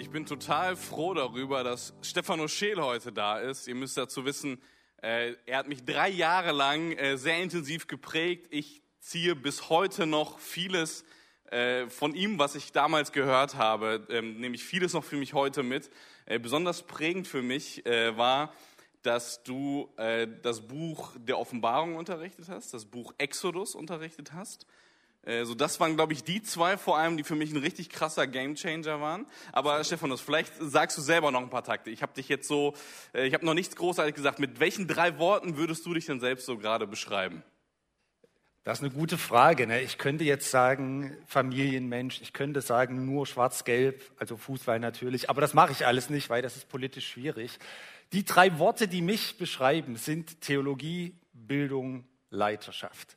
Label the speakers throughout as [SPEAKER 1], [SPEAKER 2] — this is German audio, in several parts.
[SPEAKER 1] Ich bin total froh darüber, dass Stefano Scheel heute da ist. Ihr müsst dazu wissen, äh, er hat mich drei Jahre lang äh, sehr intensiv geprägt. Ich ziehe bis heute noch vieles äh, von ihm, was ich damals gehört habe, ähm, nehme ich vieles noch für mich heute mit. Besonders prägend für mich war, dass du das Buch der Offenbarung unterrichtet hast, das Buch Exodus unterrichtet hast. Äh, so, das waren, glaube ich, die zwei vor allem, die für mich ein richtig krasser Gamechanger waren. Aber Stephanus, vielleicht sagst du selber noch ein paar Takte. Ich habe dich jetzt so, äh, ich habe noch nichts großartig gesagt. Mit welchen drei Worten würdest du dich denn selbst so gerade beschreiben?
[SPEAKER 2] Das ist eine gute Frage. Ne? Ich könnte jetzt sagen Familienmensch, ich könnte sagen nur schwarz-gelb, also Fußball natürlich, aber das mache ich alles nicht, weil das ist politisch schwierig. Die drei Worte, die mich beschreiben, sind Theologie, Bildung, Leiterschaft.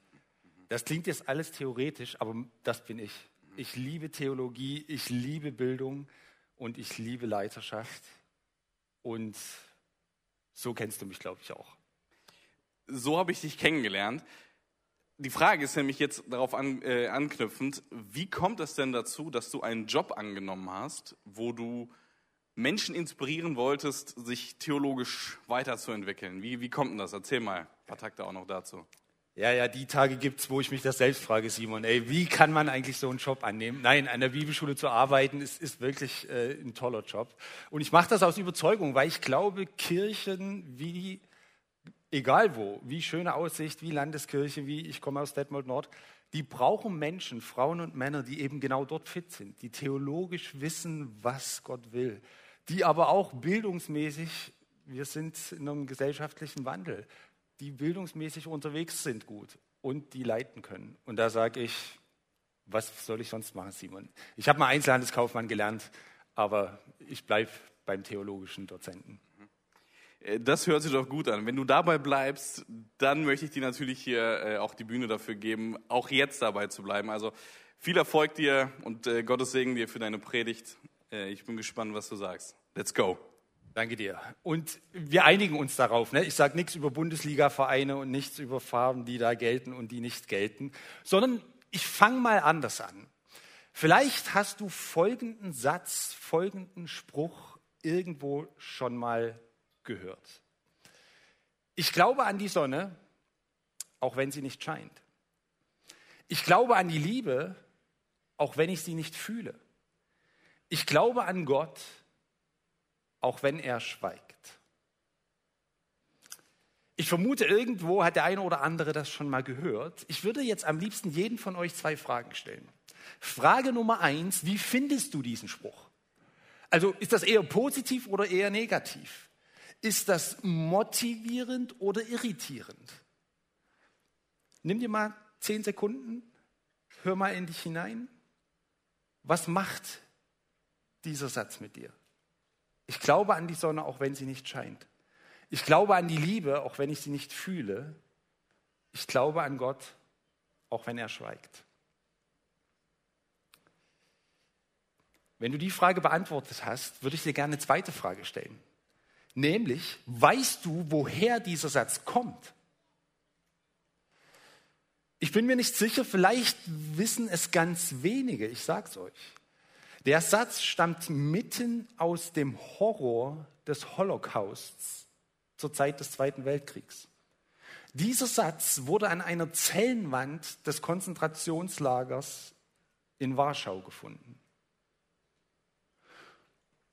[SPEAKER 2] Das klingt jetzt alles theoretisch, aber das bin ich. Ich liebe Theologie, ich liebe Bildung und ich liebe Leiterschaft. Und so kennst du mich, glaube ich, auch.
[SPEAKER 1] So habe ich dich kennengelernt. Die Frage ist nämlich jetzt darauf an, äh, anknüpfend, wie kommt es denn dazu, dass du einen Job angenommen hast, wo du Menschen inspirieren wolltest, sich theologisch weiterzuentwickeln? Wie, wie kommt denn das? Erzähl mal ein paar Takte auch noch dazu.
[SPEAKER 2] Ja, ja, die Tage gibt's, wo ich mich das selbst frage, Simon. Ey, wie kann man eigentlich so einen Job annehmen? Nein, an der Bibelschule zu arbeiten, ist, ist wirklich äh, ein toller Job. Und ich mache das aus Überzeugung, weil ich glaube, Kirchen wie, egal wo, wie schöne Aussicht, wie Landeskirche, wie ich komme aus Detmold Nord, die brauchen Menschen, Frauen und Männer, die eben genau dort fit sind, die theologisch wissen, was Gott will, die aber auch bildungsmäßig, wir sind in einem gesellschaftlichen Wandel, die bildungsmäßig unterwegs sind gut und die leiten können. Und da sage ich, was soll ich sonst machen, Simon? Ich habe mal Einzelhandelskaufmann gelernt, aber ich bleibe beim theologischen Dozenten.
[SPEAKER 1] Äh, das hört sich doch gut an. Wenn du dabei bleibst, dann möchte ich dir natürlich hier äh, auch die Bühne dafür geben, auch jetzt dabei zu bleiben. Also viel Erfolg dir und äh, Gottes Segen dir für deine Predigt. Ich bin gespannt, was du sagst. Let's go.
[SPEAKER 2] Danke dir. Und wir einigen uns darauf. Ne? Ich sage nichts über Bundesliga-Vereine und nichts über Farben, die da gelten und die nicht gelten, sondern ich fange mal anders an. Vielleicht hast du folgenden Satz, folgenden Spruch irgendwo schon mal gehört. Ich glaube an die Sonne, auch wenn sie nicht scheint. Ich glaube an die Liebe, auch wenn ich sie nicht fühle. Ich glaube an Gott, auch wenn er schweigt. Ich vermute, irgendwo hat der eine oder andere das schon mal gehört. Ich würde jetzt am liebsten jeden von euch zwei Fragen stellen. Frage Nummer eins, wie findest du diesen Spruch? Also ist das eher positiv oder eher negativ? Ist das motivierend oder irritierend? Nimm dir mal zehn Sekunden, hör mal in dich hinein. Was macht dieser Satz mit dir? Ich glaube an die Sonne, auch wenn sie nicht scheint. Ich glaube an die Liebe, auch wenn ich sie nicht fühle. Ich glaube an Gott, auch wenn er schweigt. Wenn du die Frage beantwortet hast, würde ich dir gerne eine zweite Frage stellen. Nämlich, weißt du, woher dieser Satz kommt? Ich bin mir nicht sicher, vielleicht wissen es ganz wenige, ich sage es euch. Der Satz stammt mitten aus dem Horror des Holocausts zur Zeit des Zweiten Weltkriegs. Dieser Satz wurde an einer Zellenwand des Konzentrationslagers in Warschau gefunden.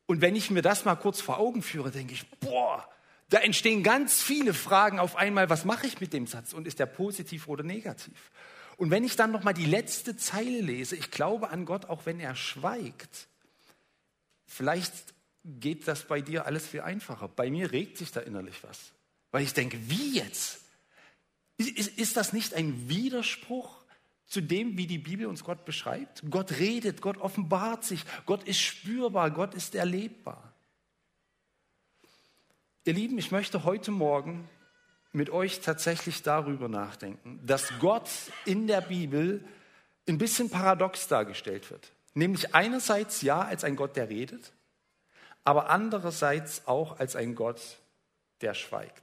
[SPEAKER 2] Und wenn ich mir das mal kurz vor Augen führe, denke ich, boah, da entstehen ganz viele Fragen auf einmal, was mache ich mit dem Satz und ist der positiv oder negativ? Und wenn ich dann noch mal die letzte Zeile lese, ich glaube an Gott, auch wenn er schweigt, vielleicht geht das bei dir alles viel einfacher. Bei mir regt sich da innerlich was, weil ich denke, wie jetzt? Ist, ist das nicht ein Widerspruch zu dem, wie die Bibel uns Gott beschreibt? Gott redet, Gott offenbart sich, Gott ist spürbar, Gott ist erlebbar. Ihr Lieben, ich möchte heute Morgen mit euch tatsächlich darüber nachdenken, dass Gott in der Bibel ein bisschen paradox dargestellt wird. Nämlich einerseits ja als ein Gott, der redet, aber andererseits auch als ein Gott, der schweigt.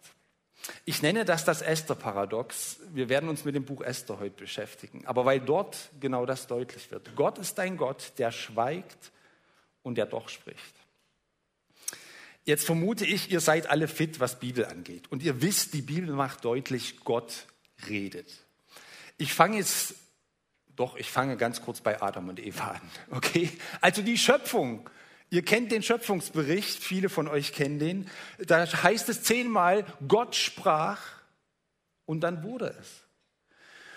[SPEAKER 2] Ich nenne das das Esther-Paradox. Wir werden uns mit dem Buch Esther heute beschäftigen. Aber weil dort genau das deutlich wird. Gott ist ein Gott, der schweigt und der doch spricht. Jetzt vermute ich, ihr seid alle fit, was Bibel angeht. Und ihr wisst, die Bibel macht deutlich, Gott redet. Ich fange jetzt, doch, ich fange ganz kurz bei Adam und Eva an. Okay? Also die Schöpfung. Ihr kennt den Schöpfungsbericht, viele von euch kennen den. Da heißt es zehnmal, Gott sprach und dann wurde es.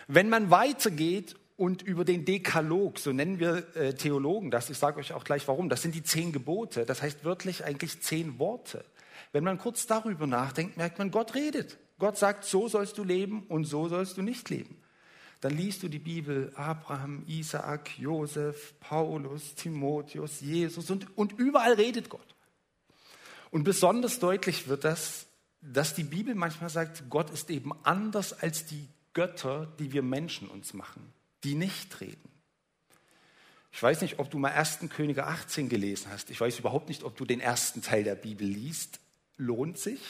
[SPEAKER 2] Wenn man weitergeht und über den Dekalog, so nennen wir äh, Theologen das, ich sage euch auch gleich warum, das sind die zehn Gebote, das heißt wörtlich eigentlich zehn Worte. Wenn man kurz darüber nachdenkt, merkt man, Gott redet. Gott sagt, so sollst du leben und so sollst du nicht leben. Dann liest du die Bibel, Abraham, Isaak, Josef, Paulus, Timotheus, Jesus und, und überall redet Gott. Und besonders deutlich wird das, dass die Bibel manchmal sagt, Gott ist eben anders als die Götter, die wir Menschen uns machen die nicht reden. Ich weiß nicht, ob du mal 1. Könige 18 gelesen hast. Ich weiß überhaupt nicht, ob du den ersten Teil der Bibel liest. Lohnt sich.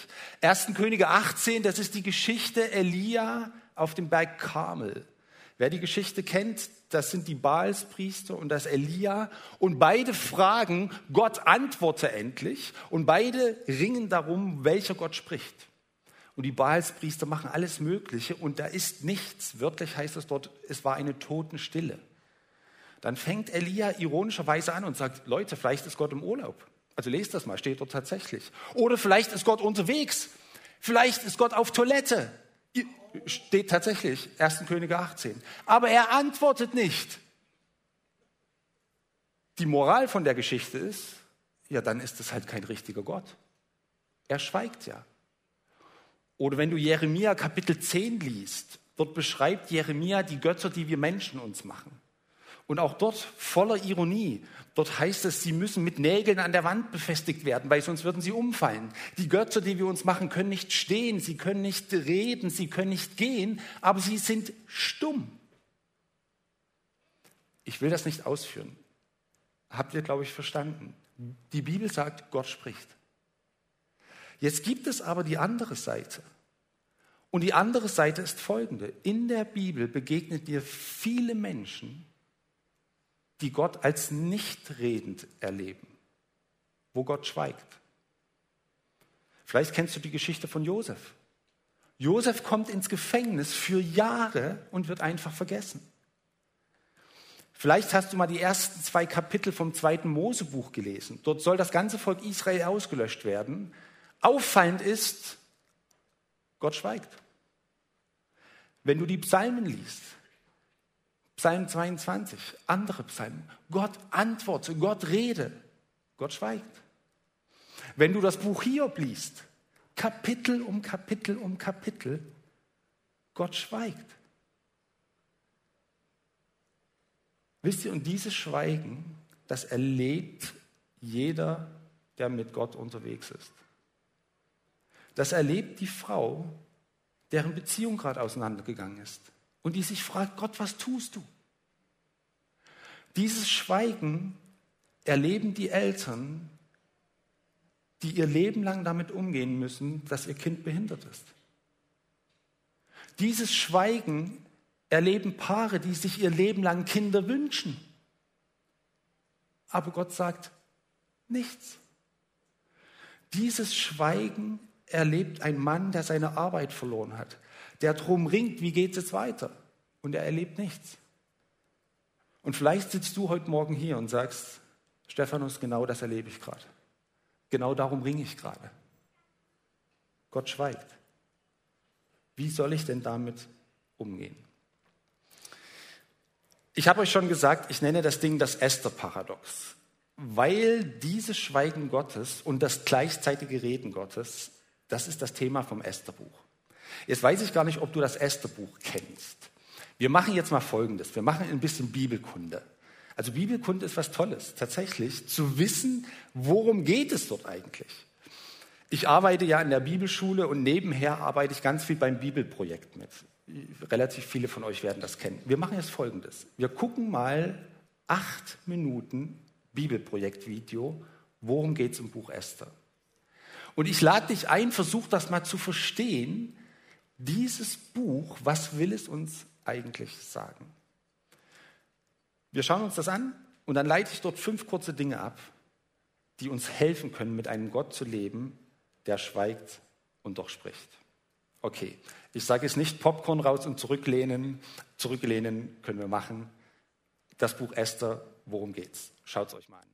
[SPEAKER 2] 1. Könige 18, das ist die Geschichte Elia auf dem Berg Karmel. Wer die Geschichte kennt, das sind die Baalspriester und das Elia. Und beide fragen, Gott antworte endlich. Und beide ringen darum, welcher Gott spricht. Und die Baalspriester machen alles Mögliche und da ist nichts. Wörtlich heißt es dort, es war eine Totenstille. Dann fängt Elia ironischerweise an und sagt, Leute, vielleicht ist Gott im Urlaub. Also lest das mal, steht dort tatsächlich. Oder vielleicht ist Gott unterwegs. Vielleicht ist Gott auf Toilette. Steht tatsächlich, 1. Könige 18. Aber er antwortet nicht. Die Moral von der Geschichte ist, ja, dann ist es halt kein richtiger Gott. Er schweigt ja. Oder wenn du Jeremia Kapitel 10 liest, dort beschreibt Jeremia die Götter, die wir Menschen uns machen. Und auch dort voller Ironie. Dort heißt es, sie müssen mit Nägeln an der Wand befestigt werden, weil sonst würden sie umfallen. Die Götter, die wir uns machen, können nicht stehen, sie können nicht reden, sie können nicht gehen, aber sie sind stumm. Ich will das nicht ausführen. Habt ihr, glaube ich, verstanden? Die Bibel sagt, Gott spricht. Jetzt gibt es aber die andere Seite. Und die andere Seite ist folgende. In der Bibel begegnet dir viele Menschen, die Gott als nicht redend erleben, wo Gott schweigt. Vielleicht kennst du die Geschichte von Josef. Josef kommt ins Gefängnis für Jahre und wird einfach vergessen. Vielleicht hast du mal die ersten zwei Kapitel vom zweiten Mosebuch gelesen. Dort soll das ganze Volk Israel ausgelöscht werden. Auffallend ist, Gott schweigt. Wenn du die Psalmen liest, Psalm 22, andere Psalmen, Gott antworte, Gott rede, Gott schweigt. Wenn du das Buch Hiob liest, Kapitel um Kapitel um Kapitel, Gott schweigt. Wisst ihr, und dieses Schweigen, das erlebt jeder, der mit Gott unterwegs ist. Das erlebt die Frau, deren Beziehung gerade auseinandergegangen ist und die sich fragt, Gott, was tust du? Dieses Schweigen erleben die Eltern, die ihr Leben lang damit umgehen müssen, dass ihr Kind behindert ist. Dieses Schweigen erleben Paare, die sich ihr Leben lang Kinder wünschen. Aber Gott sagt nichts. Dieses Schweigen erlebt ein Mann, der seine Arbeit verloren hat, der drum ringt, wie geht es jetzt weiter? Und er erlebt nichts. Und vielleicht sitzt du heute Morgen hier und sagst, Stephanus, genau das erlebe ich gerade. Genau darum ringe ich gerade. Gott schweigt. Wie soll ich denn damit umgehen? Ich habe euch schon gesagt, ich nenne das Ding das Esther-Paradox, weil dieses Schweigen Gottes und das gleichzeitige Reden Gottes das ist das Thema vom Estherbuch. Jetzt weiß ich gar nicht, ob du das Estherbuch kennst. Wir machen jetzt mal Folgendes. Wir machen ein bisschen Bibelkunde. Also Bibelkunde ist was Tolles, tatsächlich zu wissen, worum geht es dort eigentlich. Ich arbeite ja in der Bibelschule und nebenher arbeite ich ganz viel beim Bibelprojekt mit. Relativ viele von euch werden das kennen. Wir machen jetzt Folgendes. Wir gucken mal acht Minuten Bibelprojektvideo. Worum geht es im Buch Esther? Und ich lade dich ein, versuch das mal zu verstehen. Dieses Buch, was will es uns eigentlich sagen? Wir schauen uns das an und dann leite ich dort fünf kurze Dinge ab. die uns helfen können, mit einem Gott zu leben, der schweigt und doch spricht. Okay, ich sage es nicht Popcorn raus und zurücklehnen. Zurücklehnen können wir machen. Das Buch Esther, worum geht's? Schaut es euch mal an.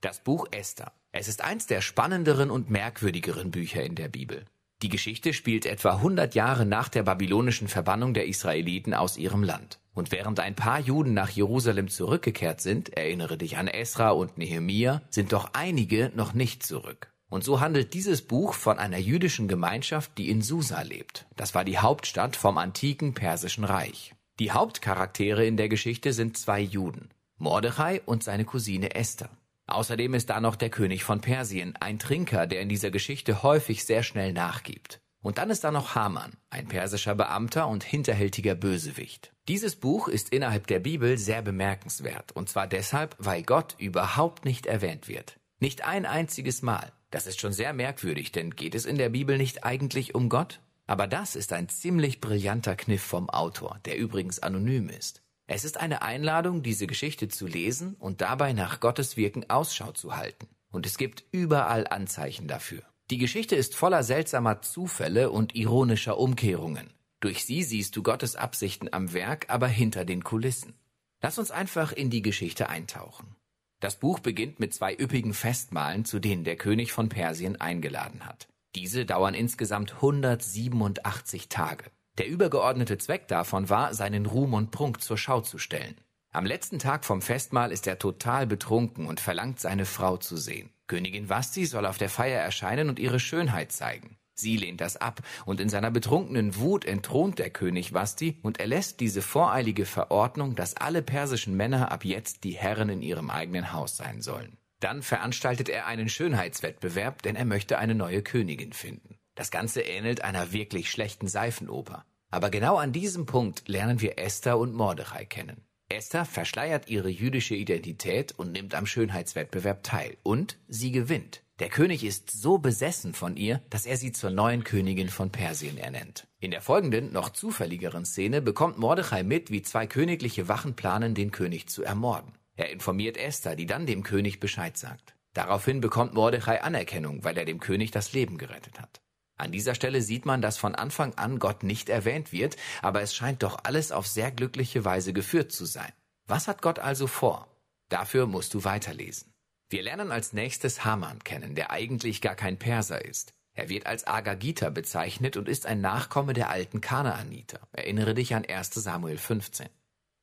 [SPEAKER 3] Das Buch Esther. Es ist eins der spannenderen und merkwürdigeren Bücher in der Bibel. Die Geschichte spielt etwa 100 Jahre nach der babylonischen Verbannung der Israeliten aus ihrem Land. Und während ein paar Juden nach Jerusalem zurückgekehrt sind, erinnere dich an Esra und Nehemia, sind doch einige noch nicht zurück. Und so handelt dieses Buch von einer jüdischen Gemeinschaft, die in Susa lebt. Das war die Hauptstadt vom antiken persischen Reich. Die Hauptcharaktere in der Geschichte sind zwei Juden, Mordechai und seine Cousine Esther. Außerdem ist da noch der König von Persien, ein Trinker, der in dieser Geschichte häufig sehr schnell nachgibt. Und dann ist da noch Haman, ein persischer Beamter und hinterhältiger Bösewicht. Dieses Buch ist innerhalb der Bibel sehr bemerkenswert, und zwar deshalb, weil Gott überhaupt nicht erwähnt wird. Nicht ein einziges Mal. Das ist schon sehr merkwürdig, denn geht es in der Bibel nicht eigentlich um Gott? Aber das ist ein ziemlich brillanter Kniff vom Autor, der übrigens anonym ist. Es ist eine Einladung, diese Geschichte zu lesen und dabei nach Gottes Wirken Ausschau zu halten. Und es gibt überall Anzeichen dafür. Die Geschichte ist voller seltsamer Zufälle und ironischer Umkehrungen. Durch sie siehst du Gottes Absichten am Werk, aber hinter den Kulissen. Lass uns einfach in die Geschichte eintauchen. Das Buch beginnt mit zwei üppigen Festmahlen, zu denen der König von Persien eingeladen hat. Diese dauern insgesamt 187 Tage. Der übergeordnete Zweck davon war, seinen Ruhm und Prunk zur Schau zu stellen. Am letzten Tag vom Festmahl ist er total betrunken und verlangt seine Frau zu sehen. Königin Vasti soll auf der Feier erscheinen und ihre Schönheit zeigen. Sie lehnt das ab, und in seiner betrunkenen Wut entthront der König Vasti und erlässt diese voreilige Verordnung, dass alle persischen Männer ab jetzt die Herren in ihrem eigenen Haus sein sollen. Dann veranstaltet er einen Schönheitswettbewerb, denn er möchte eine neue Königin finden. Das Ganze ähnelt einer wirklich schlechten Seifenoper. Aber genau an diesem Punkt lernen wir Esther und Mordechai kennen. Esther verschleiert ihre jüdische Identität und nimmt am Schönheitswettbewerb teil. Und sie gewinnt. Der König ist so besessen von ihr, dass er sie zur neuen Königin von Persien ernennt. In der folgenden, noch zufälligeren Szene bekommt Mordechai mit, wie zwei königliche Wachen planen, den König zu ermorden. Er informiert Esther, die dann dem König Bescheid sagt. Daraufhin bekommt Mordechai Anerkennung, weil er dem König das Leben gerettet hat. An dieser Stelle sieht man, dass von Anfang an Gott nicht erwähnt wird, aber es scheint doch alles auf sehr glückliche Weise geführt zu sein. Was hat Gott also vor? Dafür musst du weiterlesen. Wir lernen als nächstes Haman kennen, der eigentlich gar kein Perser ist. Er wird als Agagita bezeichnet und ist ein Nachkomme der alten Kanaaniter. Erinnere dich an 1 Samuel 15.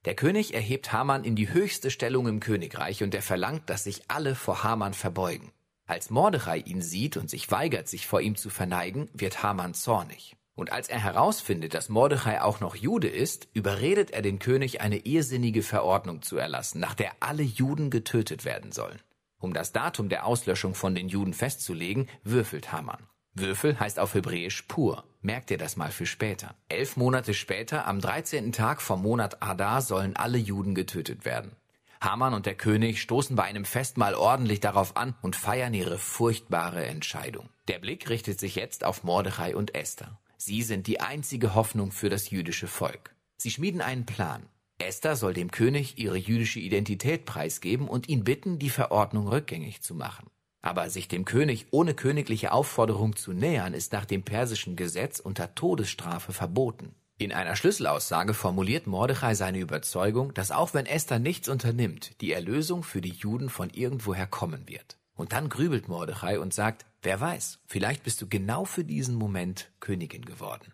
[SPEAKER 3] Der König erhebt Haman in die höchste Stellung im Königreich und er verlangt, dass sich alle vor Haman verbeugen. Als Mordechai ihn sieht und sich weigert, sich vor ihm zu verneigen, wird Haman zornig. Und als er herausfindet, dass Mordechai auch noch Jude ist, überredet er den König, eine irrsinnige Verordnung zu erlassen, nach der alle Juden getötet werden sollen. Um das Datum der Auslöschung von den Juden festzulegen, würfelt Haman. Würfel heißt auf Hebräisch pur. Merkt ihr das mal für später. Elf Monate später, am 13. Tag vom Monat Adar, sollen alle Juden getötet werden. Haman und der König stoßen bei einem Festmahl ordentlich darauf an und feiern ihre furchtbare Entscheidung. Der Blick richtet sich jetzt auf Mordechai und Esther. Sie sind die einzige Hoffnung für das jüdische Volk. Sie schmieden einen Plan. Esther soll dem König ihre jüdische Identität preisgeben und ihn bitten, die Verordnung rückgängig zu machen. Aber sich dem König ohne königliche Aufforderung zu nähern, ist nach dem persischen Gesetz unter Todesstrafe verboten. In einer Schlüsselaussage formuliert Mordechai seine Überzeugung, dass auch wenn Esther nichts unternimmt, die Erlösung für die Juden von irgendwoher kommen wird. Und dann grübelt Mordechai und sagt, wer weiß, vielleicht bist du genau für diesen Moment Königin geworden.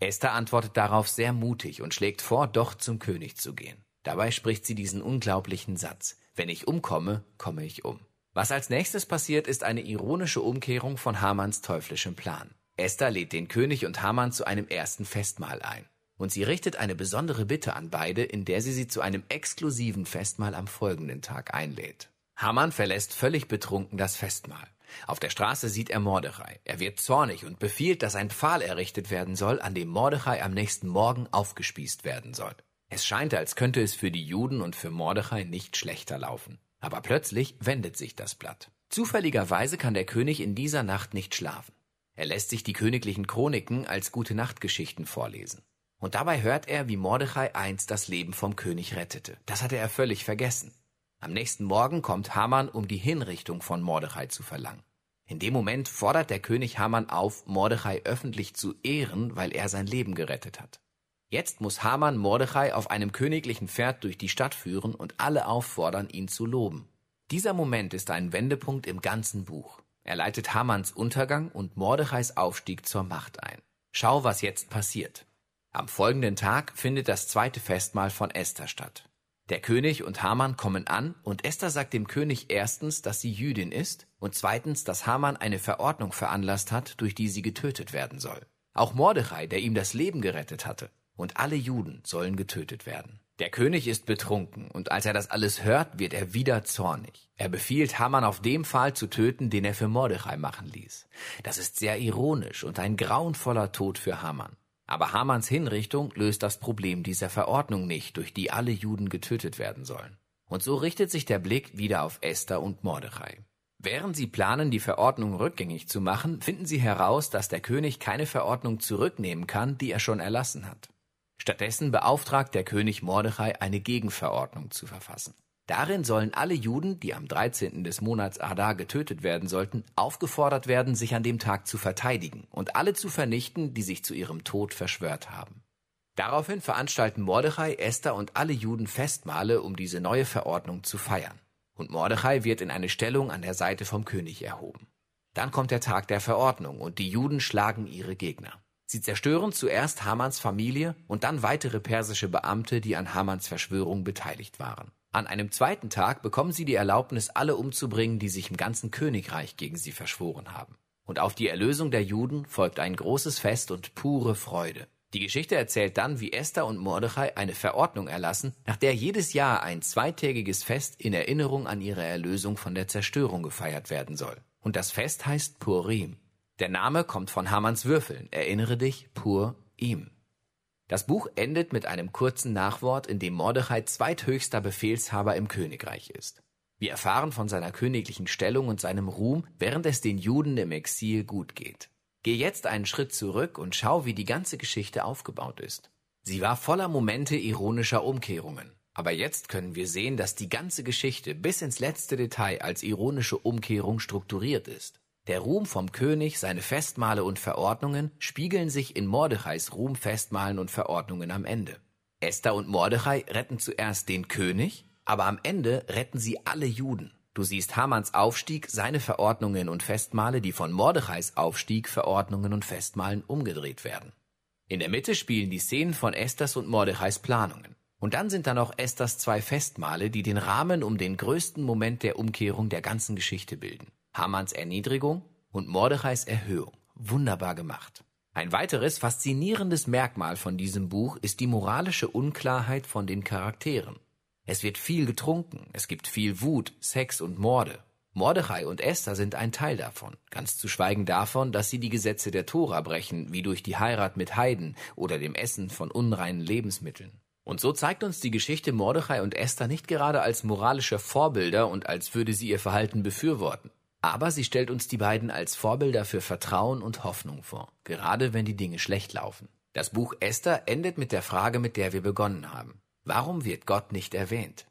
[SPEAKER 3] Esther antwortet darauf sehr mutig und schlägt vor, doch zum König zu gehen. Dabei spricht sie diesen unglaublichen Satz, wenn ich umkomme, komme ich um. Was als nächstes passiert, ist eine ironische Umkehrung von Hamanns teuflischem Plan. Esther lädt den König und Haman zu einem ersten Festmahl ein. Und sie richtet eine besondere Bitte an beide, in der sie sie zu einem exklusiven Festmahl am folgenden Tag einlädt. Haman verlässt völlig betrunken das Festmahl. Auf der Straße sieht er Mordechai. Er wird zornig und befiehlt, dass ein Pfahl errichtet werden soll, an dem Mordechai am nächsten Morgen aufgespießt werden soll. Es scheint, als könnte es für die Juden und für Mordechai nicht schlechter laufen. Aber plötzlich wendet sich das Blatt. Zufälligerweise kann der König in dieser Nacht nicht schlafen. Er lässt sich die königlichen Chroniken als Gute-Nacht-Geschichten vorlesen. Und dabei hört er, wie Mordechai einst das Leben vom König rettete. Das hatte er völlig vergessen. Am nächsten Morgen kommt Haman, um die Hinrichtung von Mordechai zu verlangen. In dem Moment fordert der König Haman auf, Mordechai öffentlich zu ehren, weil er sein Leben gerettet hat. Jetzt muss Haman Mordechai auf einem königlichen Pferd durch die Stadt führen und alle auffordern, ihn zu loben. Dieser Moment ist ein Wendepunkt im ganzen Buch. Er leitet Hamans Untergang und Mordechais Aufstieg zur Macht ein. Schau, was jetzt passiert. Am folgenden Tag findet das zweite Festmahl von Esther statt. Der König und Haman kommen an und Esther sagt dem König erstens, dass sie Jüdin ist und zweitens, dass Haman eine Verordnung veranlasst hat, durch die sie getötet werden soll. Auch Mordechai, der ihm das Leben gerettet hatte, und alle Juden sollen getötet werden. Der König ist betrunken und als er das alles hört, wird er wieder zornig. Er befiehlt Haman auf dem Pfahl zu töten, den er für Mordechai machen ließ. Das ist sehr ironisch und ein grauenvoller Tod für Haman. Aber Hamans Hinrichtung löst das Problem dieser Verordnung nicht, durch die alle Juden getötet werden sollen. Und so richtet sich der Blick wieder auf Esther und Mordechai. Während sie planen, die Verordnung rückgängig zu machen, finden sie heraus, dass der König keine Verordnung zurücknehmen kann, die er schon erlassen hat. Stattdessen beauftragt der König Mordechai, eine Gegenverordnung zu verfassen. Darin sollen alle Juden, die am 13. des Monats Adar getötet werden sollten, aufgefordert werden, sich an dem Tag zu verteidigen und alle zu vernichten, die sich zu ihrem Tod verschwört haben. Daraufhin veranstalten Mordechai, Esther und alle Juden Festmale, um diese neue Verordnung zu feiern. Und Mordechai wird in eine Stellung an der Seite vom König erhoben. Dann kommt der Tag der Verordnung und die Juden schlagen ihre Gegner. Sie zerstören zuerst Hamans Familie und dann weitere persische Beamte, die an Hamans Verschwörung beteiligt waren. An einem zweiten Tag bekommen sie die Erlaubnis, alle umzubringen, die sich im ganzen Königreich gegen sie verschworen haben. Und auf die Erlösung der Juden folgt ein großes Fest und pure Freude. Die Geschichte erzählt dann, wie Esther und Mordechai eine Verordnung erlassen, nach der jedes Jahr ein zweitägiges Fest in Erinnerung an ihre Erlösung von der Zerstörung gefeiert werden soll. Und das Fest heißt Purim. Der Name kommt von Hamanns Würfeln. Erinnere dich, Pur ihm. Das Buch endet mit einem kurzen Nachwort, in dem Mordechai zweithöchster Befehlshaber im Königreich ist. Wir erfahren von seiner königlichen Stellung und seinem Ruhm, während es den Juden im Exil gut geht. Geh jetzt einen Schritt zurück und schau, wie die ganze Geschichte aufgebaut ist. Sie war voller Momente ironischer Umkehrungen. Aber jetzt können wir sehen, dass die ganze Geschichte bis ins letzte Detail als ironische Umkehrung strukturiert ist. Der Ruhm vom König, seine Festmale und Verordnungen spiegeln sich in Mordechais Ruhm, Festmalen und Verordnungen am Ende. Esther und Mordechai retten zuerst den König, aber am Ende retten sie alle Juden. Du siehst Hamans Aufstieg, seine Verordnungen und Festmale, die von Mordechais Aufstieg, Verordnungen und Festmalen umgedreht werden. In der Mitte spielen die Szenen von Esthers und Mordechais Planungen. Und dann sind da noch Esthers zwei Festmale, die den Rahmen um den größten Moment der Umkehrung der ganzen Geschichte bilden. Hamans Erniedrigung und Mordechais Erhöhung. Wunderbar gemacht. Ein weiteres faszinierendes Merkmal von diesem Buch ist die moralische Unklarheit von den Charakteren. Es wird viel getrunken, es gibt viel Wut, Sex und Morde. Mordechai und Esther sind ein Teil davon, ganz zu schweigen davon, dass sie die Gesetze der Tora brechen, wie durch die Heirat mit Heiden oder dem Essen von unreinen Lebensmitteln. Und so zeigt uns die Geschichte Mordechai und Esther nicht gerade als moralische Vorbilder und als würde sie ihr Verhalten befürworten. Aber sie stellt uns die beiden als Vorbilder für Vertrauen und Hoffnung vor, gerade wenn die Dinge schlecht laufen. Das Buch Esther endet mit der Frage, mit der wir begonnen haben. Warum wird Gott nicht erwähnt?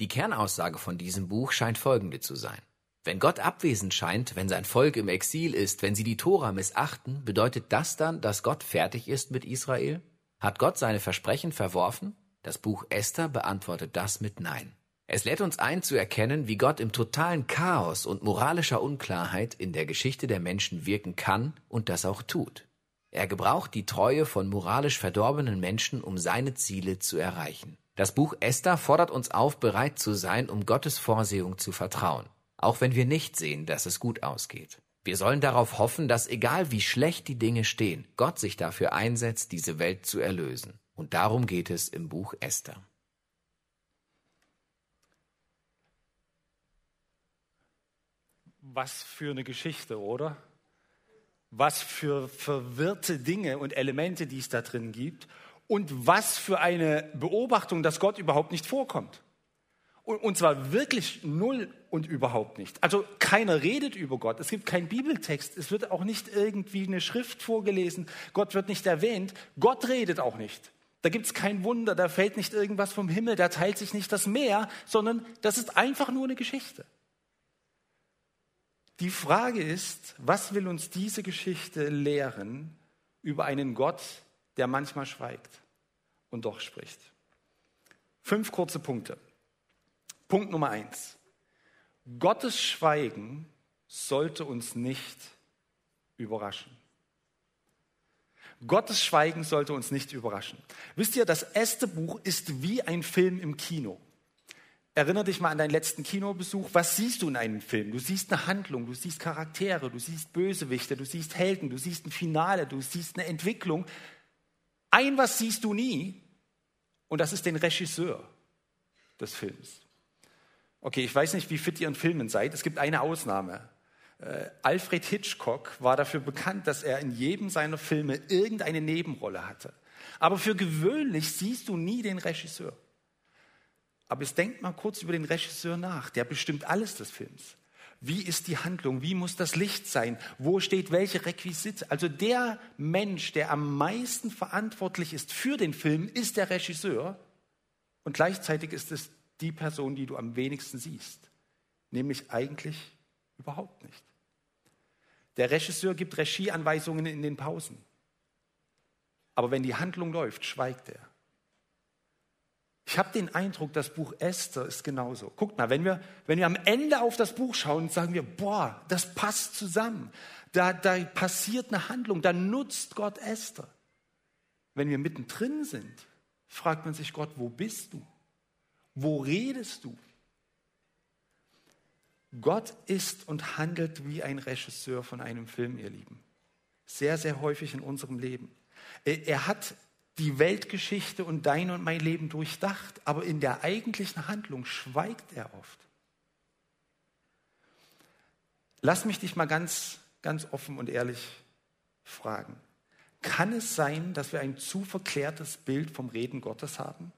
[SPEAKER 3] Die Kernaussage von diesem Buch scheint folgende zu sein. Wenn Gott abwesend scheint, wenn sein Volk im Exil ist, wenn sie die Tora missachten, bedeutet das dann, dass Gott fertig ist mit Israel? Hat Gott seine Versprechen verworfen? Das Buch Esther beantwortet das mit Nein. Es lädt uns ein zu erkennen, wie Gott im totalen Chaos und moralischer Unklarheit in der Geschichte der Menschen wirken kann und das auch tut. Er gebraucht die Treue von moralisch verdorbenen Menschen, um seine Ziele zu erreichen. Das Buch Esther fordert uns auf, bereit zu sein, um Gottes Vorsehung zu vertrauen, auch wenn wir nicht sehen, dass es gut ausgeht. Wir sollen darauf hoffen, dass egal wie schlecht die Dinge stehen, Gott sich dafür einsetzt, diese Welt zu erlösen. Und darum geht es im Buch Esther.
[SPEAKER 2] Was für eine Geschichte, oder? Was für verwirrte Dinge und Elemente, die es da drin gibt. Und was für eine Beobachtung, dass Gott überhaupt nicht vorkommt. Und zwar wirklich null und überhaupt nicht. Also keiner redet über Gott. Es gibt keinen Bibeltext. Es wird auch nicht irgendwie eine Schrift vorgelesen. Gott wird nicht erwähnt. Gott redet auch nicht. Da gibt es kein Wunder, da fällt nicht irgendwas vom Himmel, da teilt sich nicht das Meer, sondern das ist einfach nur eine Geschichte. Die Frage ist, was will uns diese Geschichte lehren über einen Gott, der manchmal schweigt und doch spricht? Fünf kurze Punkte. Punkt Nummer eins. Gottes Schweigen sollte uns nicht überraschen. Gottes Schweigen sollte uns nicht überraschen. Wisst ihr, das erste Buch ist wie ein Film im Kino. Erinner dich mal an deinen letzten Kinobesuch. Was siehst du in einem Film? Du siehst eine Handlung, du siehst Charaktere, du siehst Bösewichte, du siehst Helden, du siehst ein Finale, du siehst eine Entwicklung. Ein was siehst du nie, und das ist den Regisseur des Films. Okay, ich weiß nicht, wie fit ihr in Filmen seid. Es gibt eine Ausnahme. Äh, Alfred Hitchcock war dafür bekannt, dass er in jedem seiner Filme irgendeine Nebenrolle hatte. Aber für gewöhnlich siehst du nie den Regisseur. Aber jetzt denkt mal kurz über den Regisseur nach. Der bestimmt alles des Films. Wie ist die Handlung? Wie muss das Licht sein? Wo steht welche Requisite? Also der Mensch, der am meisten verantwortlich ist für den Film, ist der Regisseur. Und gleichzeitig ist es die Person, die du am wenigsten siehst. Nämlich eigentlich überhaupt nicht. Der Regisseur gibt Regieanweisungen in den Pausen. Aber wenn die Handlung läuft, schweigt er. Ich habe den Eindruck, das Buch Esther ist genauso. Guckt mal, wenn wir, wenn wir am Ende auf das Buch schauen, sagen wir, boah, das passt zusammen. Da, da passiert eine Handlung, da nutzt Gott Esther. Wenn wir mittendrin sind, fragt man sich Gott, wo bist du? Wo redest du? Gott ist und handelt wie ein Regisseur von einem Film, ihr Lieben. Sehr, sehr häufig in unserem Leben. Er hat die Weltgeschichte und dein und mein Leben durchdacht, aber in der eigentlichen Handlung schweigt er oft. Lass mich dich mal ganz, ganz offen und ehrlich fragen. Kann es sein, dass wir ein zu verklärtes Bild vom Reden Gottes haben?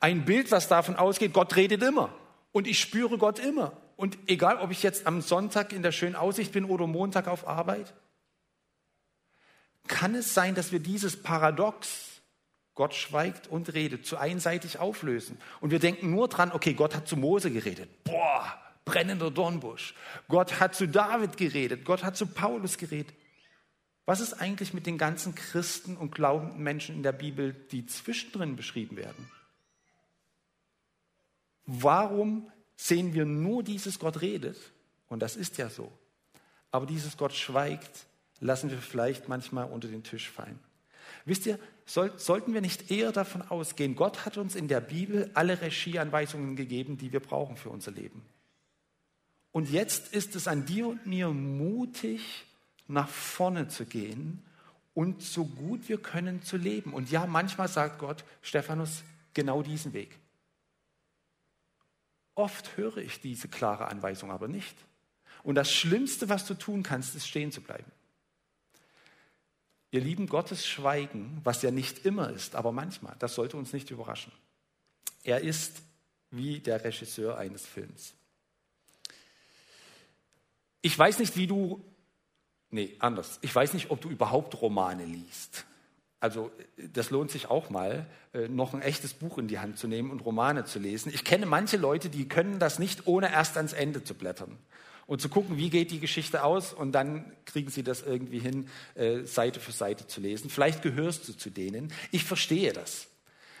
[SPEAKER 2] Ein Bild, was davon ausgeht, Gott redet immer und ich spüre Gott immer. Und egal, ob ich jetzt am Sonntag in der schönen Aussicht bin oder Montag auf Arbeit, kann es sein, dass wir dieses Paradox, Gott schweigt und redet, zu einseitig auflösen. Und wir denken nur dran, okay, Gott hat zu Mose geredet. Boah, brennender Dornbusch. Gott hat zu David geredet. Gott hat zu Paulus geredet. Was ist eigentlich mit den ganzen Christen und glaubenden Menschen in der Bibel, die zwischendrin beschrieben werden? Warum sehen wir nur dieses Gott redet? Und das ist ja so. Aber dieses Gott schweigt, lassen wir vielleicht manchmal unter den Tisch fallen. Wisst ihr, soll, sollten wir nicht eher davon ausgehen, Gott hat uns in der Bibel alle Regieanweisungen gegeben, die wir brauchen für unser Leben. Und jetzt ist es an dir und mir mutig, nach vorne zu gehen und so gut wir können zu leben. Und ja, manchmal sagt Gott, Stephanus, genau diesen Weg. Oft höre ich diese klare Anweisung aber nicht. Und das Schlimmste, was du tun kannst, ist stehen zu bleiben. Ihr lieben Gottes Schweigen, was ja nicht immer ist, aber manchmal, das sollte uns nicht überraschen. Er ist wie der Regisseur eines Films. Ich weiß nicht, wie du, nee, anders. Ich weiß nicht, ob du überhaupt Romane liest. Also das lohnt sich auch mal, äh, noch ein echtes Buch in die Hand zu nehmen und Romane zu lesen. Ich kenne manche Leute, die können das nicht, ohne erst ans Ende zu blättern und zu gucken, wie geht die Geschichte aus und dann kriegen sie das irgendwie hin, äh, Seite für Seite zu lesen. Vielleicht gehörst du zu denen. Ich verstehe das.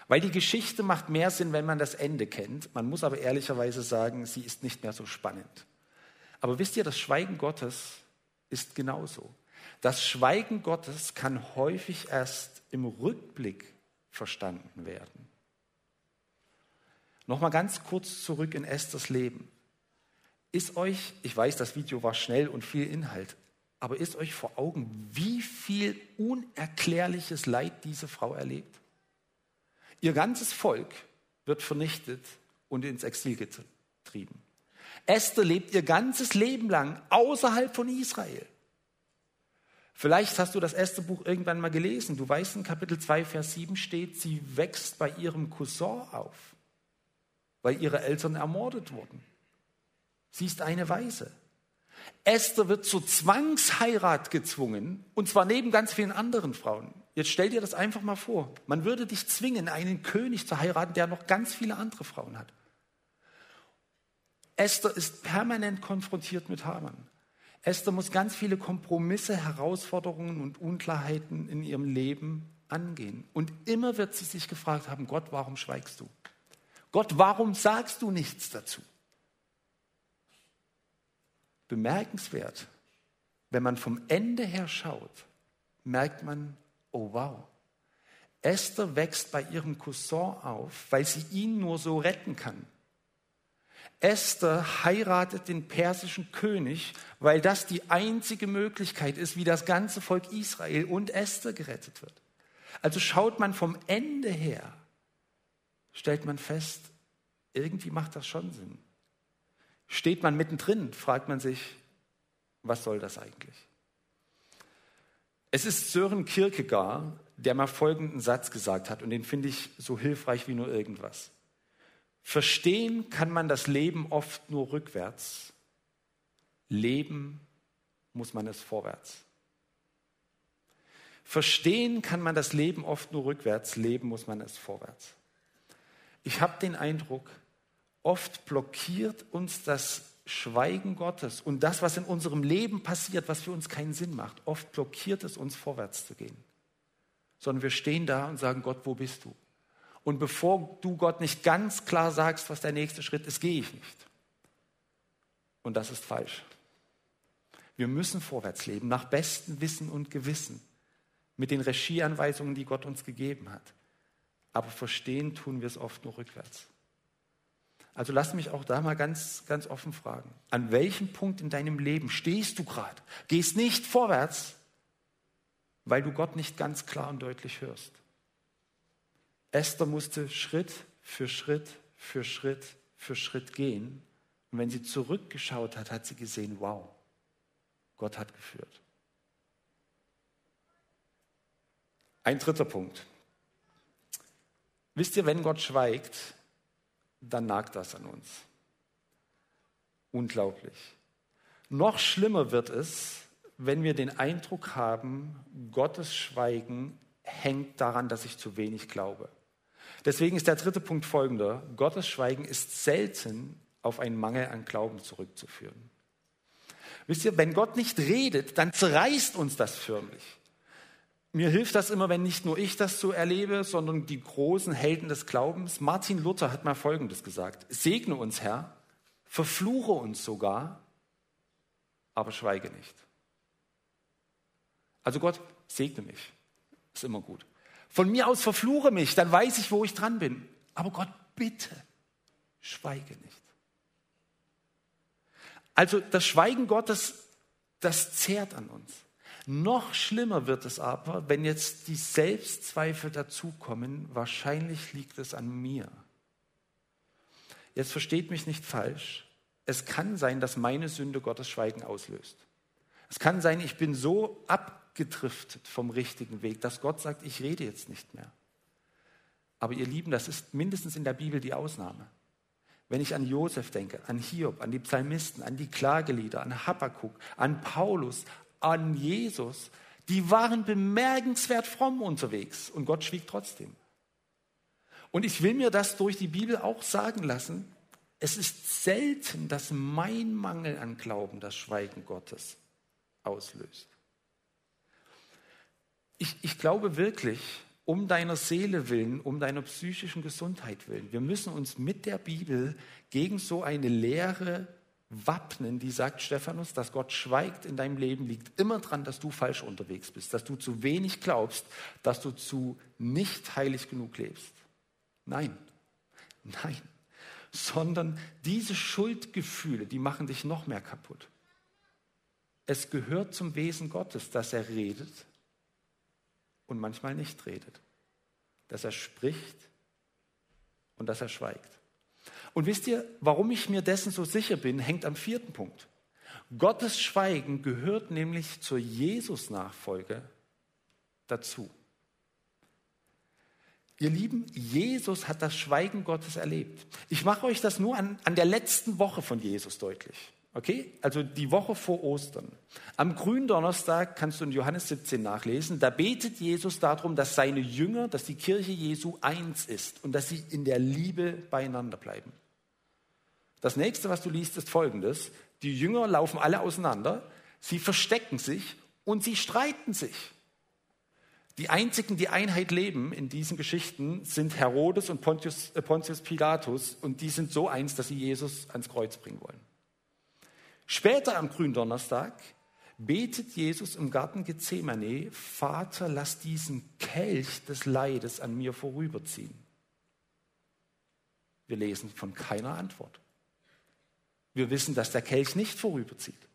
[SPEAKER 2] Weil die Geschichte macht mehr Sinn, wenn man das Ende kennt. Man muss aber ehrlicherweise sagen, sie ist nicht mehr so spannend. Aber wisst ihr, das Schweigen Gottes ist genauso. Das Schweigen Gottes kann häufig erst im Rückblick verstanden werden. Nochmal ganz kurz zurück in Esthers Leben. Ist euch, ich weiß, das Video war schnell und viel Inhalt, aber ist euch vor Augen, wie viel unerklärliches Leid diese Frau erlebt? Ihr ganzes Volk wird vernichtet und ins Exil getrieben. Esther lebt ihr ganzes Leben lang außerhalb von Israel. Vielleicht hast du das erste Buch irgendwann mal gelesen. Du weißt, in Kapitel 2, Vers 7 steht, sie wächst bei ihrem Cousin auf. weil ihre Eltern ermordet wurden. Sie ist eine Weise. Esther wird zur Zwangsheirat gezwungen, und zwar neben ganz vielen anderen Frauen. Jetzt stell dir das einfach mal vor. Man würde dich zwingen, einen König zu heiraten, der noch ganz viele andere Frauen hat. Esther ist permanent konfrontiert mit Haman. Esther muss ganz viele Kompromisse, Herausforderungen und Unklarheiten in ihrem Leben angehen. Und immer wird sie sich gefragt haben, Gott, warum schweigst du? Gott, warum sagst du nichts dazu? Bemerkenswert, wenn man vom Ende her schaut, merkt man, oh wow, Esther wächst bei ihrem Cousin auf, weil sie ihn nur so retten kann. Esther heiratet den persischen König, weil das die einzige Möglichkeit ist, wie das ganze Volk Israel und Esther gerettet wird. Also schaut man vom Ende her, stellt man fest, irgendwie macht das schon Sinn. Steht man mittendrin, fragt man sich, was soll das eigentlich? Es ist Sören Kierkegaard, der mal folgenden Satz gesagt hat, und den finde ich so hilfreich wie nur irgendwas. Verstehen kann man das Leben oft nur rückwärts, leben muss man es vorwärts. Verstehen kann man das Leben oft nur rückwärts, leben muss man es vorwärts. Ich habe den Eindruck, oft blockiert uns das Schweigen Gottes und das, was in unserem Leben passiert, was für uns keinen Sinn macht. Oft blockiert es uns, vorwärts zu gehen. Sondern wir stehen da und sagen, Gott, wo bist du? Und bevor du Gott nicht ganz klar sagst, was der nächste Schritt ist, gehe ich nicht. Und das ist falsch. Wir müssen vorwärts leben, nach bestem Wissen und Gewissen, mit den Regieanweisungen, die Gott uns gegeben hat. Aber verstehen tun wir es oft nur rückwärts. Also lass mich auch da mal ganz, ganz offen fragen. An welchem Punkt in deinem Leben stehst du gerade? Gehst nicht vorwärts, weil du Gott nicht ganz klar und deutlich hörst. Esther musste Schritt für Schritt für Schritt für Schritt gehen. Und wenn sie zurückgeschaut hat, hat sie gesehen, wow, Gott hat geführt. Ein dritter Punkt. Wisst ihr, wenn Gott schweigt, dann nagt das an uns. Unglaublich. Noch schlimmer wird es, wenn wir den Eindruck haben, Gottes Schweigen hängt daran, dass ich zu wenig glaube. Deswegen ist der dritte Punkt folgender. Gottes Schweigen ist selten auf einen Mangel an Glauben zurückzuführen. Wisst ihr, wenn Gott nicht redet, dann zerreißt uns das förmlich. Mir hilft das immer, wenn nicht nur ich das so erlebe, sondern die großen Helden des Glaubens. Martin Luther hat mal Folgendes gesagt. Segne uns, Herr, verfluche uns sogar, aber schweige nicht. Also Gott, segne mich. Ist immer gut. Von mir aus verfluche mich, dann weiß ich, wo ich dran bin. Aber Gott, bitte, schweige nicht. Also das Schweigen Gottes, das zehrt an uns. Noch schlimmer wird es aber, wenn jetzt die Selbstzweifel dazukommen. Wahrscheinlich liegt es an mir. Jetzt versteht mich nicht falsch. Es kann sein, dass meine Sünde Gottes Schweigen auslöst. Es kann sein, ich bin so abgedriftet vom richtigen Weg, dass Gott sagt, ich rede jetzt nicht mehr. Aber ihr Lieben, das ist mindestens in der Bibel die Ausnahme. Wenn ich an Josef denke, an Hiob, an die Psalmisten, an die Klagelieder, an Habakkuk, an Paulus, an Jesus, die waren bemerkenswert fromm unterwegs und Gott schwieg trotzdem. Und ich will mir das durch die Bibel auch sagen lassen, es ist selten, dass mein Mangel an Glauben das Schweigen Gottes auslöst. Ich, ich glaube wirklich, um deiner Seele willen, um deiner psychischen Gesundheit willen, wir müssen uns mit der Bibel gegen so eine Lehre wappnen, die sagt, Stephanus, dass Gott schweigt in deinem Leben, liegt immer daran, dass du falsch unterwegs bist, dass du zu wenig glaubst, dass du zu nicht heilig genug lebst. Nein, nein, sondern diese Schuldgefühle, die machen dich noch mehr kaputt. Es gehört zum Wesen Gottes, dass er redet und manchmal nicht redet, dass er spricht und dass er schweigt. Und wisst ihr, warum ich mir dessen so sicher bin, hängt am vierten Punkt. Gottes Schweigen gehört nämlich zur Jesus-Nachfolge dazu. Ihr Lieben, Jesus hat das Schweigen Gottes erlebt. Ich mache euch das nur an, an der letzten Woche von Jesus deutlich. Okay? Also die Woche vor Ostern. Am Gründonnerstag kannst du in Johannes 17 nachlesen. Da betet Jesus darum, dass seine Jünger, dass die Kirche Jesu eins ist und dass sie in der Liebe beieinander bleiben. Das nächste, was du liest, ist folgendes. Die Jünger laufen alle auseinander, sie verstecken sich und sie streiten sich. Die einzigen, die Einheit leben in diesen Geschichten, sind Herodes und Pontius, äh, Pontius Pilatus und die sind so eins, dass sie Jesus ans Kreuz bringen wollen. Später am Gründonnerstag betet Jesus im Garten Gethsemane, Vater, lass diesen Kelch des Leides an mir vorüberziehen. Wir lesen von keiner Antwort. Wir wissen, dass der Kelch nicht vorüberzieht.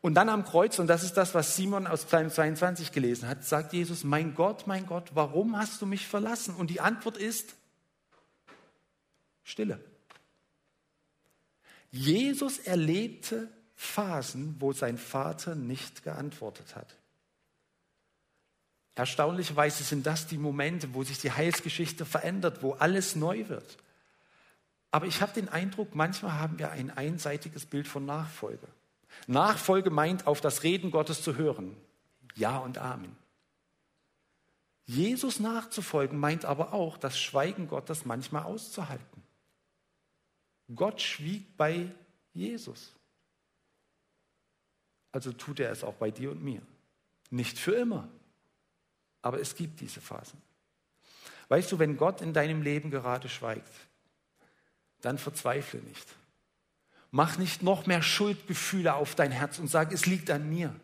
[SPEAKER 2] Und dann am Kreuz, und das ist das, was Simon aus Psalm 22 gelesen hat, sagt Jesus, mein Gott, mein Gott, warum hast du mich verlassen? Und die Antwort ist Stille. Jesus erlebte Phasen, wo sein Vater nicht geantwortet hat. Erstaunlicherweise sind das die Momente, wo sich die Heilsgeschichte verändert, wo alles neu wird. Aber ich habe den Eindruck, manchmal haben wir ein einseitiges Bild von Nachfolge. Nachfolge meint, auf das Reden Gottes zu hören. Ja und Amen. Jesus nachzufolgen meint aber auch, das Schweigen Gottes manchmal auszuhalten. Gott schwieg bei Jesus. Also tut er es auch bei dir und mir. Nicht für immer, aber es gibt diese Phasen. Weißt du, wenn Gott in deinem Leben gerade schweigt, dann verzweifle nicht. Mach nicht noch mehr Schuldgefühle auf dein Herz und sag, es liegt an mir,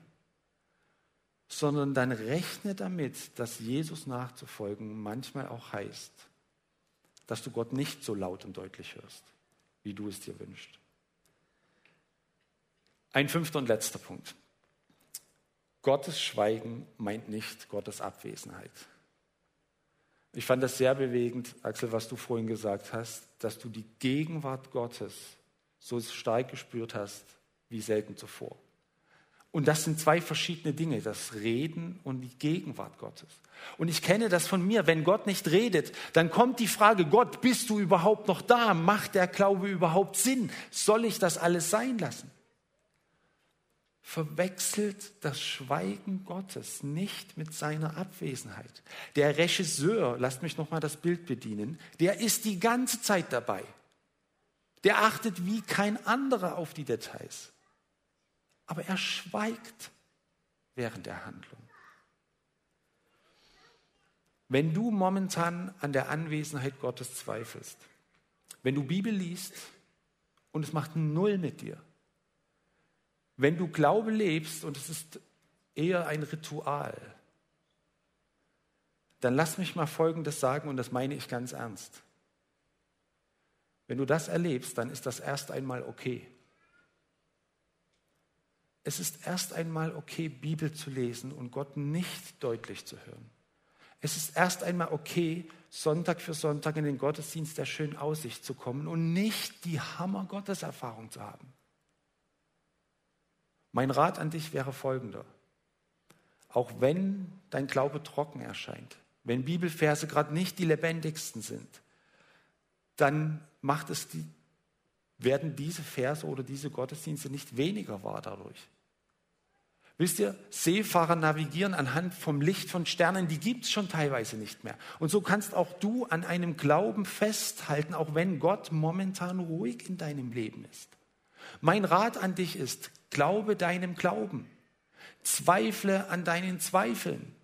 [SPEAKER 2] sondern dann rechne damit, dass Jesus nachzufolgen manchmal auch heißt, dass du Gott nicht so laut und deutlich hörst, wie du es dir wünschst. Ein fünfter und letzter Punkt. Gottes Schweigen meint nicht Gottes Abwesenheit. Ich fand das sehr bewegend, Axel, was du vorhin gesagt hast, dass du die Gegenwart Gottes so stark gespürt hast wie selten zuvor. Und das sind zwei verschiedene Dinge, das Reden und die Gegenwart Gottes. Und ich kenne das von mir, wenn Gott nicht redet, dann kommt die Frage, Gott, bist du überhaupt noch da? Macht der Glaube überhaupt Sinn? Soll ich das alles sein lassen? Verwechselt das Schweigen Gottes nicht mit seiner Abwesenheit. Der Regisseur, lasst mich nochmal das Bild bedienen, der ist die ganze Zeit dabei. Der achtet wie kein anderer auf die Details. Aber er schweigt während der Handlung. Wenn du momentan an der Anwesenheit Gottes zweifelst, wenn du Bibel liest und es macht null mit dir, wenn du Glaube lebst und es ist eher ein Ritual, dann lass mich mal Folgendes sagen und das meine ich ganz ernst. Wenn du das erlebst, dann ist das erst einmal okay. Es ist erst einmal okay, Bibel zu lesen und Gott nicht deutlich zu hören. Es ist erst einmal okay, Sonntag für Sonntag in den Gottesdienst der schönen Aussicht zu kommen und nicht die Hammer-Gotteserfahrung zu haben. Mein Rat an dich wäre folgender. Auch wenn dein Glaube trocken erscheint, wenn Bibelverse gerade nicht die lebendigsten sind, dann macht es die, werden diese Verse oder diese Gottesdienste nicht weniger wahr dadurch. Wisst ihr, Seefahrer navigieren anhand vom Licht von Sternen, die gibt es schon teilweise nicht mehr. Und so kannst auch du an einem Glauben festhalten, auch wenn Gott momentan ruhig in deinem Leben ist. Mein Rat an dich ist, glaube deinem Glauben, zweifle an deinen Zweifeln,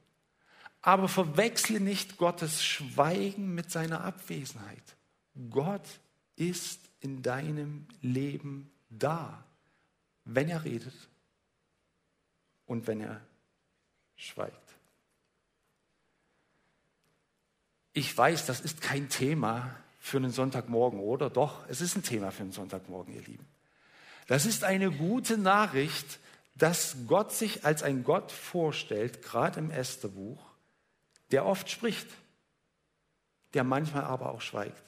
[SPEAKER 2] aber verwechsle nicht Gottes Schweigen mit seiner Abwesenheit. Gott ist in deinem Leben da, wenn er redet und wenn er schweigt. Ich weiß, das ist kein Thema für einen Sonntagmorgen, oder? Doch, es ist ein Thema für einen Sonntagmorgen, ihr Lieben. Das ist eine gute Nachricht, dass Gott sich als ein Gott vorstellt, gerade im Estherbuch, der oft spricht, der manchmal aber auch schweigt.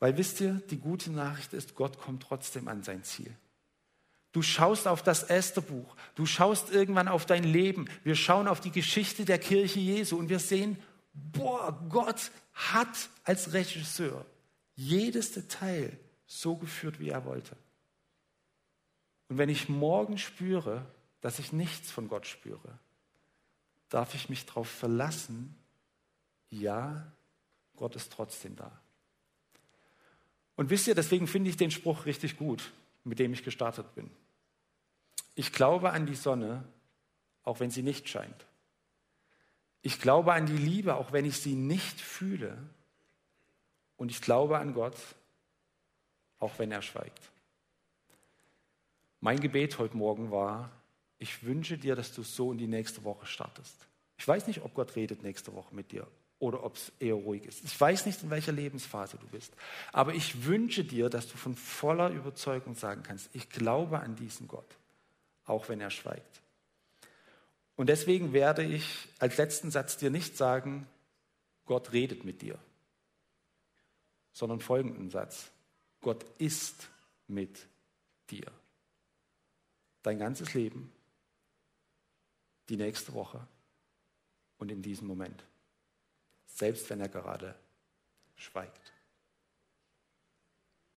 [SPEAKER 2] Weil wisst ihr, die gute Nachricht ist, Gott kommt trotzdem an sein Ziel. Du schaust auf das erste Buch, du schaust irgendwann auf dein Leben, wir schauen auf die Geschichte der Kirche Jesu und wir sehen boah, Gott hat als Regisseur jedes Detail so geführt, wie er wollte. Und wenn ich morgen spüre, dass ich nichts von Gott spüre, darf ich mich darauf verlassen, ja, Gott ist trotzdem da. Und wisst ihr, deswegen finde ich den Spruch richtig gut, mit dem ich gestartet bin. Ich glaube an die Sonne, auch wenn sie nicht scheint. Ich glaube an die Liebe, auch wenn ich sie nicht fühle. Und ich glaube an Gott, auch wenn er schweigt. Mein Gebet heute Morgen war, ich wünsche dir, dass du so in die nächste Woche startest. Ich weiß nicht, ob Gott redet nächste Woche mit dir oder ob es eher ruhig ist. Ich weiß nicht, in welcher Lebensphase du bist. Aber ich wünsche dir, dass du von voller Überzeugung sagen kannst, ich glaube an diesen Gott, auch wenn er schweigt. Und deswegen werde ich als letzten Satz dir nicht sagen, Gott redet mit dir, sondern folgenden Satz. Gott ist mit dir. Dein ganzes Leben, die nächste Woche und in diesem Moment, selbst wenn er gerade schweigt.